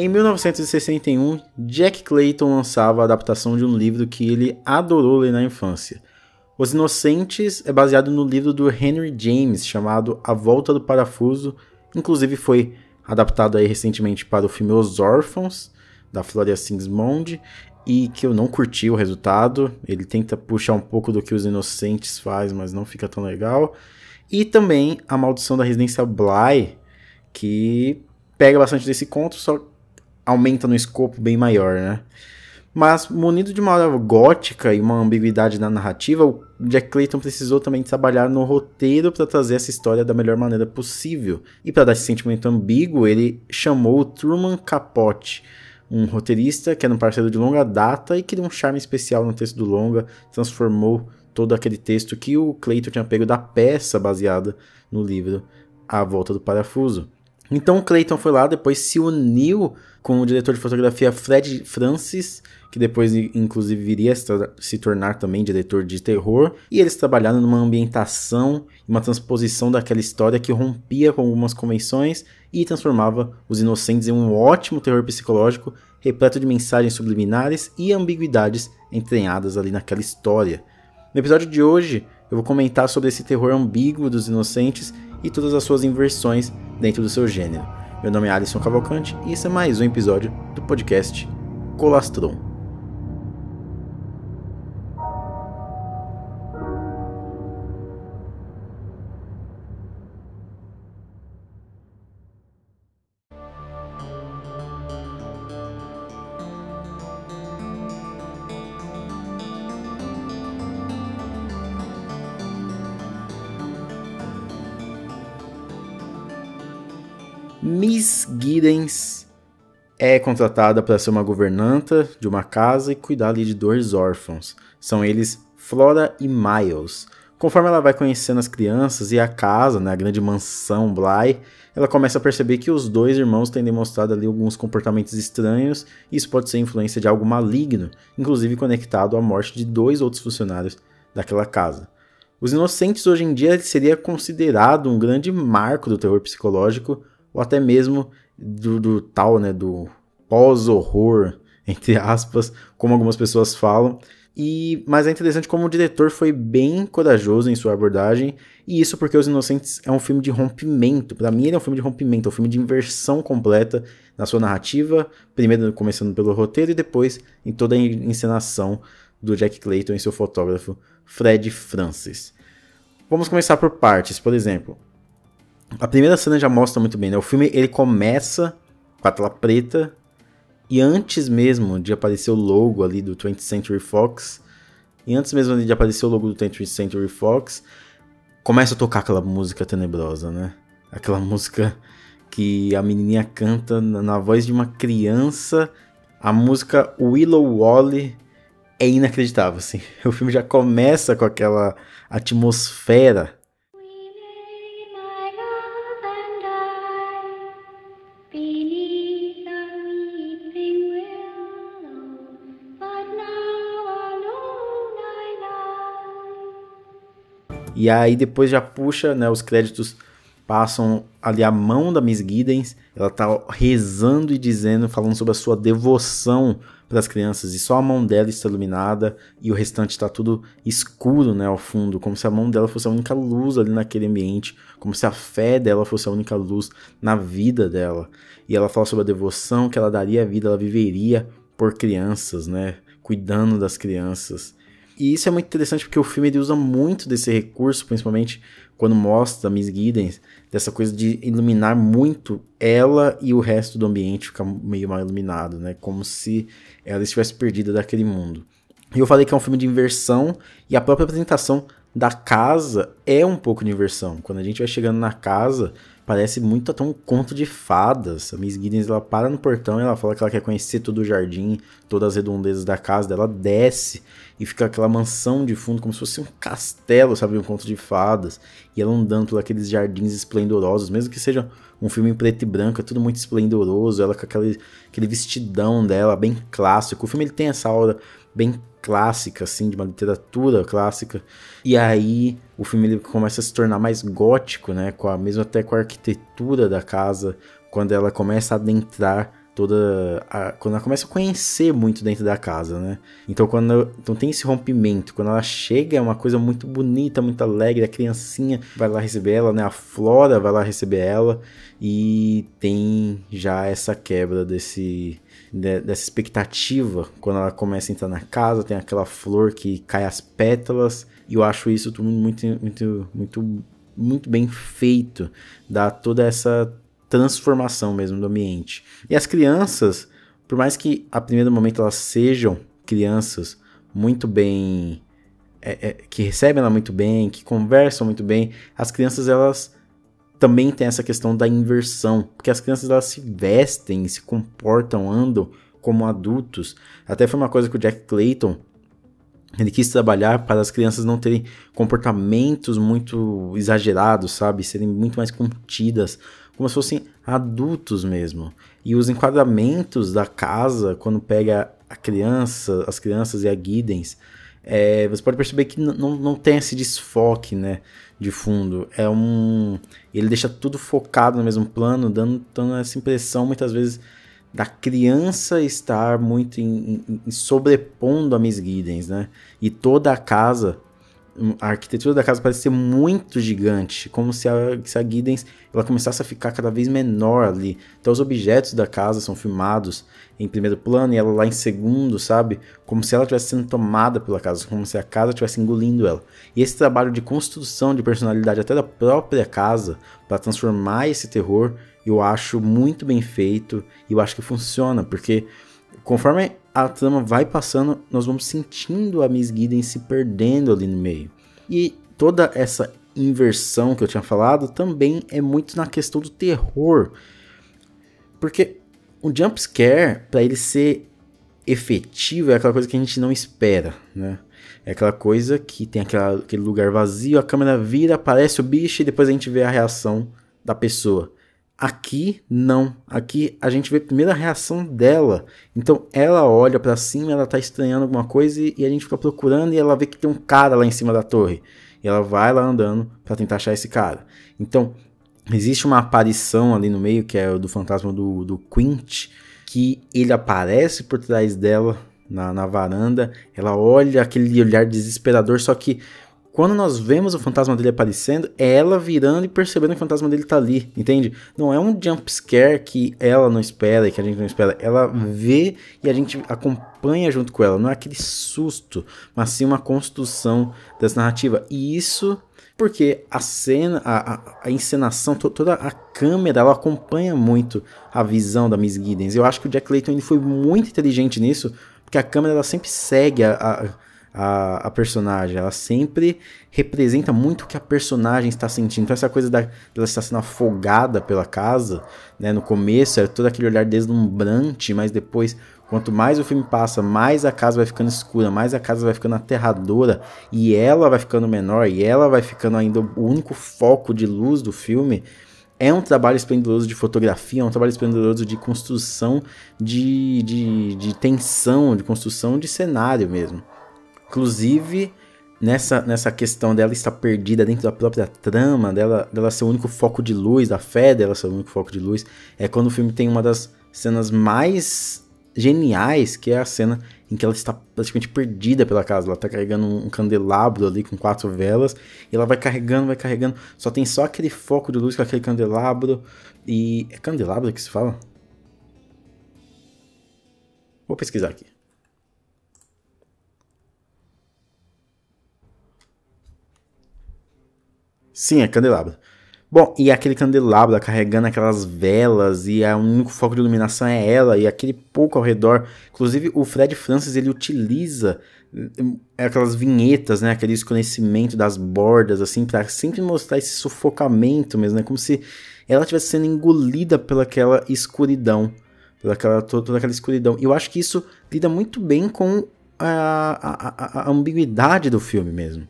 Em 1961, Jack Clayton lançava a adaptação de um livro que ele adorou ler na infância. Os Inocentes é baseado no livro do Henry James chamado A Volta do Parafuso, inclusive foi adaptado aí recentemente para o filme Os Órfãos, da Floria Sigismond, e que eu não curti o resultado. Ele tenta puxar um pouco do que os Inocentes faz, mas não fica tão legal. E também A Maldição da Residência Bly, que pega bastante desse conto, só aumenta no escopo bem maior, né? Mas, munido de uma aura gótica e uma ambiguidade na narrativa, o Jack Clayton precisou também trabalhar no roteiro para trazer essa história da melhor maneira possível. E para dar esse sentimento ambíguo, ele chamou o Truman Capote, um roteirista que era um parceiro de longa data e que deu um charme especial no texto do longa, transformou todo aquele texto que o Clayton tinha pego da peça baseada no livro A Volta do Parafuso. Então o Clayton foi lá, depois se uniu com o diretor de fotografia Fred Francis, que depois inclusive viria se tornar também diretor de terror, e eles trabalharam numa ambientação, uma transposição daquela história que rompia com algumas convenções e transformava Os Inocentes em um ótimo terror psicológico, repleto de mensagens subliminares e ambiguidades entranhadas ali naquela história. No episódio de hoje, eu vou comentar sobre esse terror ambíguo dos Inocentes e todas as suas inversões dentro do seu gênero. Meu nome é Alisson Cavalcante e esse é mais um episódio do podcast Colastron. Giddens é contratada para ser uma governanta de uma casa e cuidar ali de dois órfãos. São eles Flora e Miles. Conforme ela vai conhecendo as crianças e a casa, né, a grande mansão Bly, ela começa a perceber que os dois irmãos têm demonstrado ali alguns comportamentos estranhos e isso pode ser influência de algo maligno, inclusive conectado à morte de dois outros funcionários daquela casa. Os Inocentes hoje em dia seria considerado um grande marco do terror psicológico, ou até mesmo do, do tal, né, do pós-horror, entre aspas, como algumas pessoas falam. E, mas é interessante como o diretor foi bem corajoso em sua abordagem, e isso porque Os Inocentes é um filme de rompimento. Para mim, ele é um filme de rompimento, é um filme de inversão completa na sua narrativa, primeiro começando pelo roteiro e depois em toda a encenação do Jack Clayton e seu fotógrafo Fred Francis. Vamos começar por partes, por exemplo. A primeira cena já mostra muito bem, né? O filme ele começa com a tela preta e antes mesmo de aparecer o logo ali do 20th Century Fox, e antes mesmo de aparecer o logo do 20th Century Fox, começa a tocar aquela música tenebrosa, né? Aquela música que a menininha canta na voz de uma criança. A música Willow Wally é inacreditável, assim. O filme já começa com aquela atmosfera E aí depois já puxa, né, os créditos passam ali a mão da Miss Giddens, ela tá rezando e dizendo, falando sobre a sua devoção para as crianças, e só a mão dela está iluminada e o restante está tudo escuro, né, ao fundo, como se a mão dela fosse a única luz ali naquele ambiente, como se a fé dela fosse a única luz na vida dela. E ela fala sobre a devoção que ela daria à vida, ela viveria por crianças, né, cuidando das crianças. E isso é muito interessante porque o filme ele usa muito desse recurso, principalmente quando mostra a Miss Giddens, dessa coisa de iluminar muito ela e o resto do ambiente ficar meio mal iluminado, né? Como se ela estivesse perdida daquele mundo. E eu falei que é um filme de inversão e a própria apresentação da casa é um pouco de inversão. Quando a gente vai chegando na casa, parece muito até um conto de fadas. A Miss Giddens ela para no portão e ela fala que ela quer conhecer todo o jardim, todas as redondezas da casa dela, desce e fica aquela mansão de fundo como se fosse um castelo, sabe, um conto de fadas, e ela andando por aqueles jardins esplendorosos, mesmo que seja um filme em preto e branco, é tudo muito esplendoroso, ela com aquele, aquele vestidão dela, bem clássico. O filme ele tem essa aura bem clássica, assim, de uma literatura clássica. E aí o filme ele começa a se tornar mais gótico, né? Com a, mesmo até com a arquitetura da casa, quando ela começa a adentrar toda a, quando ela começa a conhecer muito dentro da casa, né? Então quando então tem esse rompimento, quando ela chega é uma coisa muito bonita, muito alegre, a criancinha vai lá receber ela, né? A Flora vai lá receber ela e tem já essa quebra desse dessa expectativa quando ela começa a entrar na casa, tem aquela flor que cai as pétalas e eu acho isso tudo muito muito muito muito bem feito, dá toda essa transformação mesmo do ambiente. E as crianças, por mais que a primeiro momento elas sejam crianças muito bem. É, é, que recebem ela muito bem, que conversam muito bem, as crianças elas também têm essa questão da inversão, porque as crianças elas se vestem, se comportam, andam como adultos. Até foi uma coisa que o Jack Clayton ele quis trabalhar para as crianças não terem comportamentos muito exagerados, sabe? Serem muito mais contidas, como se fossem adultos mesmo. E os enquadramentos da casa, quando pega a criança, as crianças e a Guidens, é, você pode perceber que não, não tem esse desfoque, né, de fundo. É um, ele deixa tudo focado no mesmo plano, dando, dando essa impressão muitas vezes da criança estar muito em, em, sobrepondo a Miss Giddens, né? E toda a casa a arquitetura da casa parece ser muito gigante, como se a, se a Giddens ela começasse a ficar cada vez menor ali. Então os objetos da casa são filmados em primeiro plano e ela lá em segundo, sabe? Como se ela estivesse sendo tomada pela casa, como se a casa estivesse engolindo ela. E esse trabalho de construção de personalidade até da própria casa para transformar esse terror, eu acho muito bem feito e eu acho que funciona, porque conforme a trama vai passando, nós vamos sentindo a Miss Gideon se perdendo ali no meio. E toda essa inversão que eu tinha falado também é muito na questão do terror. Porque o jump scare, para ele ser efetivo, é aquela coisa que a gente não espera, né? É aquela coisa que tem aquela, aquele lugar vazio, a câmera vira, aparece o bicho e depois a gente vê a reação da pessoa. Aqui não. Aqui a gente vê a primeira reação dela. Então ela olha para cima, ela tá estranhando alguma coisa e, e, a gente fica procurando e ela vê que tem um cara lá em cima da torre. E ela vai lá andando para tentar achar esse cara. Então existe uma aparição ali no meio que é do fantasma do, do Quint, que ele aparece por trás dela na, na varanda. Ela olha aquele olhar desesperador, só que quando nós vemos o fantasma dele aparecendo, é ela virando e percebendo que o fantasma dele tá ali, entende? Não é um jump scare que ela não espera e que a gente não espera. Ela vê e a gente acompanha junto com ela. Não é aquele susto, mas sim uma construção dessa narrativa. E isso porque a cena, a, a, encenação, to, toda a câmera, ela acompanha muito a visão da Miss Giddens. Eu acho que o Jack Layton ele foi muito inteligente nisso, porque a câmera ela sempre segue a, a a, a, personagem. Ela sempre representa muito o que a personagem está sentindo. Então, essa coisa da, dela estar sendo afogada pela casa, né? No começo era todo aquele olhar deslumbrante, mas depois, quanto mais o filme passa, mais a casa vai ficando escura, mais a casa vai ficando aterradora, e ela vai ficando menor, e ela vai ficando ainda o único foco de luz do filme. É um trabalho esplendoroso de fotografia, é um trabalho esplendoroso de construção de, de, de tensão, de construção de cenário mesmo. Inclusive, nessa, nessa questão dela estar perdida dentro da própria trama, dela, dela ser o único foco de luz, da fé dela ser o único foco de luz, é quando o filme tem uma das cenas mais geniais, que é a cena em que ela está praticamente perdida pela casa. Ela está carregando um candelabro ali com quatro velas, e ela vai carregando, vai carregando, só tem só aquele foco de luz com aquele candelabro, e... é candelabro que se fala? Vou pesquisar aqui. Sim, é candelabro. Bom, e aquele candelabro carregando aquelas velas e o único foco de iluminação é ela e aquele pouco ao redor. Inclusive o Fred Francis ele utiliza hum, aquelas vinhetas, né, aquele desconhecimento das bordas assim para sempre mostrar esse sufocamento mesmo, né, como se ela estivesse sendo engolida pelaquela escuridão, pelaquela toda aquela escuridão. E eu acho que isso lida muito bem com a, a, a, a ambiguidade do filme mesmo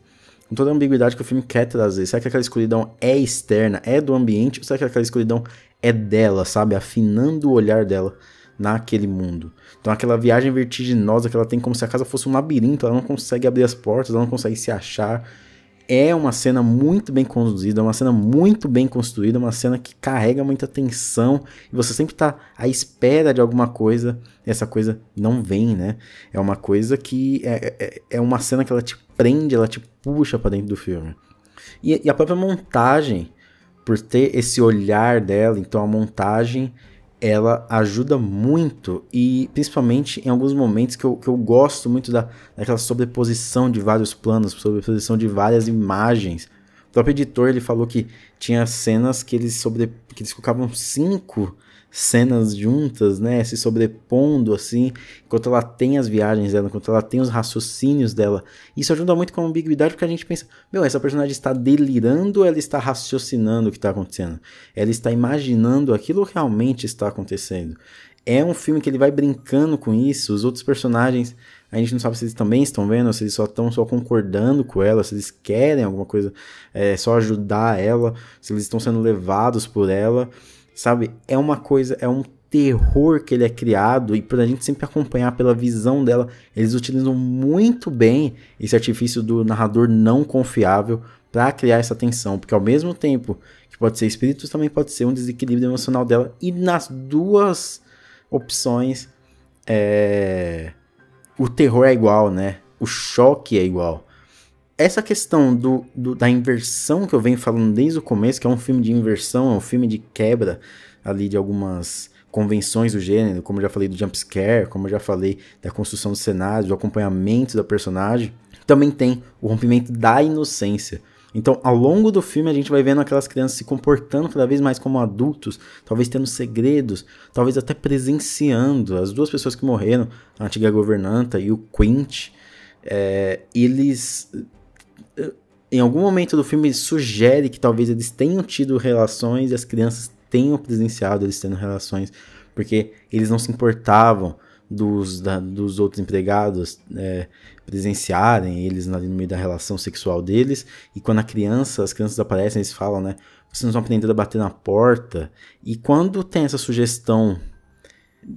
com toda a ambiguidade que o filme quer trazer. Será que aquela escuridão é externa, é do ambiente, ou será que aquela escuridão é dela, sabe? Afinando o olhar dela naquele mundo. Então aquela viagem vertiginosa que ela tem como se a casa fosse um labirinto, ela não consegue abrir as portas, ela não consegue se achar. é uma cena muito bem conduzida, uma cena muito bem construída, uma cena que carrega muita tensão e você sempre tá à espera de alguma coisa e essa coisa não vem, né? É uma coisa que é, é, é uma cena que ela te prende, ela te puxa para dentro do filme. E, e a própria montagem, por ter esse olhar dela, então a montagem ela ajuda muito e principalmente em alguns momentos que eu, que eu gosto muito da, daquela sobreposição de vários planos, sobreposição de várias imagens. O próprio editor ele falou que tinha cenas que eles, sobre, que eles colocavam cinco cenas juntas, né, se sobrepondo assim, enquanto ela tem as viagens dela, enquanto ela tem os raciocínios dela. Isso ajuda muito com a ambiguidade porque a gente pensa, meu, essa personagem está delirando ou ela está raciocinando o que está acontecendo? Ela está imaginando aquilo que realmente está acontecendo. É um filme que ele vai brincando com isso, os outros personagens a gente não sabe se eles também estão vendo, se eles só estão só concordando com ela, se eles querem alguma coisa, é, só ajudar ela, se eles estão sendo levados por ela sabe? É uma coisa, é um terror que ele é criado e pra gente sempre acompanhar pela visão dela, eles utilizam muito bem esse artifício do narrador não confiável para criar essa tensão, porque ao mesmo tempo que pode ser espíritos, também pode ser um desequilíbrio emocional dela e nas duas opções é... o terror é igual, né? O choque é igual essa questão do, do, da inversão que eu venho falando desde o começo, que é um filme de inversão, é um filme de quebra ali de algumas convenções do gênero, como eu já falei do jump scare, como eu já falei da construção do cenário, do acompanhamento da personagem, também tem o rompimento da inocência. Então, ao longo do filme, a gente vai vendo aquelas crianças se comportando cada vez mais como adultos, talvez tendo segredos, talvez até presenciando. As duas pessoas que morreram, a antiga governanta e o Quint, é, eles em algum momento do filme sugere que talvez eles tenham tido relações e as crianças tenham presenciado eles tendo relações, porque eles não se importavam dos, da, dos outros empregados é, presenciarem eles ali no meio da relação sexual deles. E quando a criança, as crianças aparecem, eles falam, né? Vocês não estão aprendendo a bater na porta. E quando tem essa sugestão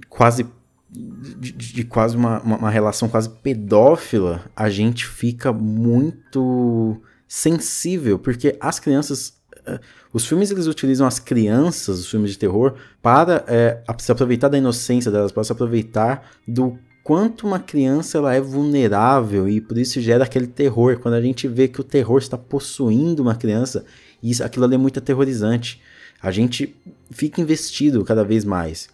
quase de, de, quase uma, uma, uma, relação quase pedófila, a gente fica muito sensível, porque as crianças. Uh, os filmes eles utilizam as crianças, os filmes de terror, para é, se aproveitar da inocência delas, para se aproveitar do quanto uma criança ela é vulnerável e por isso gera aquele terror. Quando a gente vê que o terror está possuindo uma criança, isso, aquilo ali é muito aterrorizante. A gente fica investido cada vez mais.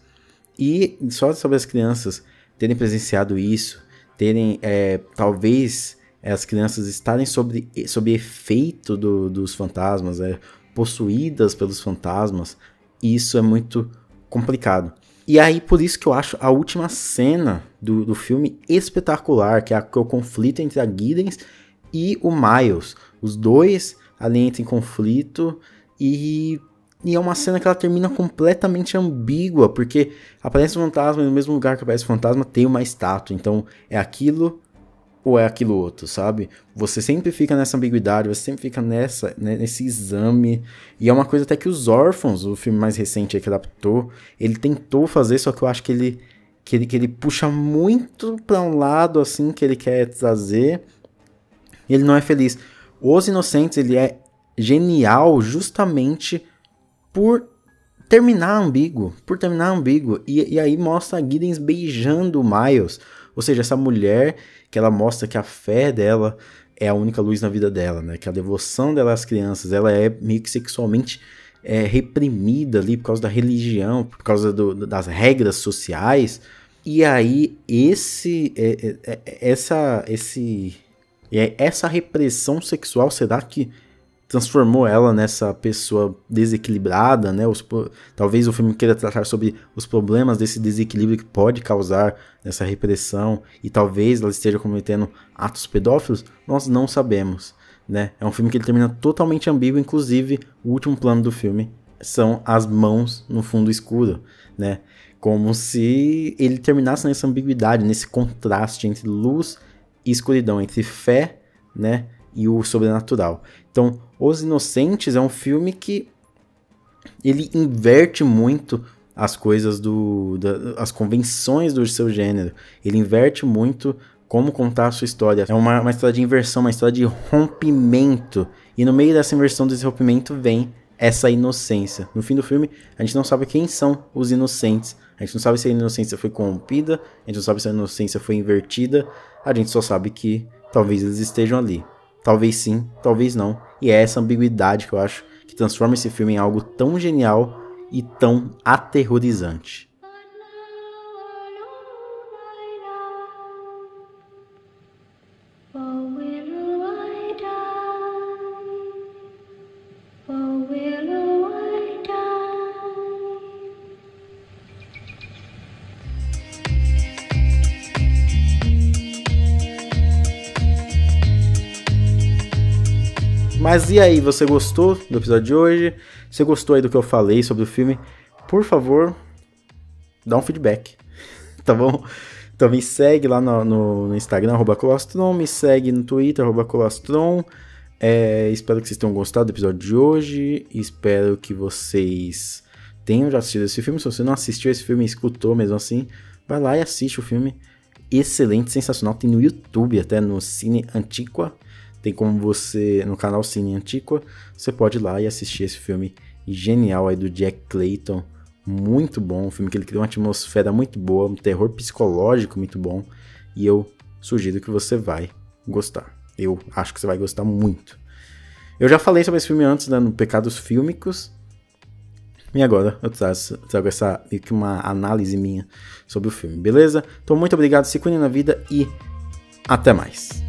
E só sobre as crianças terem presenciado isso, terem é, talvez as crianças estarem sob, sob efeito do, dos fantasmas, é, possuídas pelos fantasmas, isso é muito complicado. E aí, por isso que eu acho a última cena do, do filme espetacular, que é, a, que é o conflito entre a Giddens e o Miles. Os dois ali entram em conflito e e é uma cena que ela termina completamente ambígua, porque aparece um fantasma e no mesmo lugar que aparece o fantasma tem uma estátua. Então é aquilo ou é aquilo outro, sabe? Você sempre fica nessa ambiguidade, você sempre fica nessa, né, nesse exame. E é uma coisa até que os Órfãos, o filme mais recente que adaptou, ele tentou fazer, só que eu acho que ele, que ele, que ele puxa muito para um lado assim que ele quer trazer. E ele não é feliz. Os Inocentes, ele é genial justamente por terminar ambíguo, por terminar ambíguo. E, e aí mostra a Giddens beijando o Miles. Ou seja, essa mulher que ela mostra que a fé dela é a única luz na vida dela, né? Que a devoção dela às crianças, ela é meio que sexualmente é, reprimida ali por causa da religião, por causa do, das regras sociais. E aí esse, é, é, é essa, esse, é, essa repressão sexual, será que transformou ela nessa pessoa desequilibrada, né? Os, talvez o filme queira tratar sobre os problemas desse desequilíbrio que pode causar essa repressão e talvez ela esteja cometendo atos pedófilos. Nós não sabemos, né? É um filme que ele termina totalmente ambíguo, inclusive o último plano do filme são as mãos no fundo escuro, né? Como se ele terminasse nessa ambiguidade, nesse contraste entre luz e escuridão, entre fé, né? e o sobrenatural. Então, Os Inocentes é um filme que ele inverte muito as coisas do da, as convenções do seu gênero. Ele inverte muito como contar a sua história. É uma, uma história de inversão, uma história de rompimento. E no meio dessa inversão, desse rompimento, vem essa inocência. No fim do filme, a gente não sabe quem são os inocentes. A gente não sabe se a inocência foi corrompida, a gente não sabe se a inocência foi invertida. A gente só sabe que talvez eles estejam ali. Talvez sim, talvez não. E é essa ambiguidade que eu acho que transforma esse filme em algo tão genial e tão aterrorizante. Mas e aí, você gostou do episódio de hoje? Você gostou aí do que eu falei sobre o filme? Por favor, dá um feedback, tá bom? Então me segue lá no, no, no Instagram, arroba Colostron, me segue no Twitter, arroba Colostron. É, espero que vocês tenham gostado do episódio de hoje. Espero que vocês tenham já assistido esse filme. Se você não assistiu esse filme e escutou mesmo assim, vai lá e assiste o filme. Excelente, sensacional. Tem no YouTube, até no Cine Antiqua. Tem como você, no canal Cine Antiqua, você pode ir lá e assistir esse filme genial aí do Jack Clayton. Muito bom, um filme que ele cria uma atmosfera muito boa, um terror psicológico muito bom. E eu sugiro que você vai gostar. Eu acho que você vai gostar muito. Eu já falei sobre esse filme antes, né, no Pecados Fílmicos. E agora eu trago, trago essa uma análise minha sobre o filme, beleza? Então muito obrigado, se cuide na vida e até mais.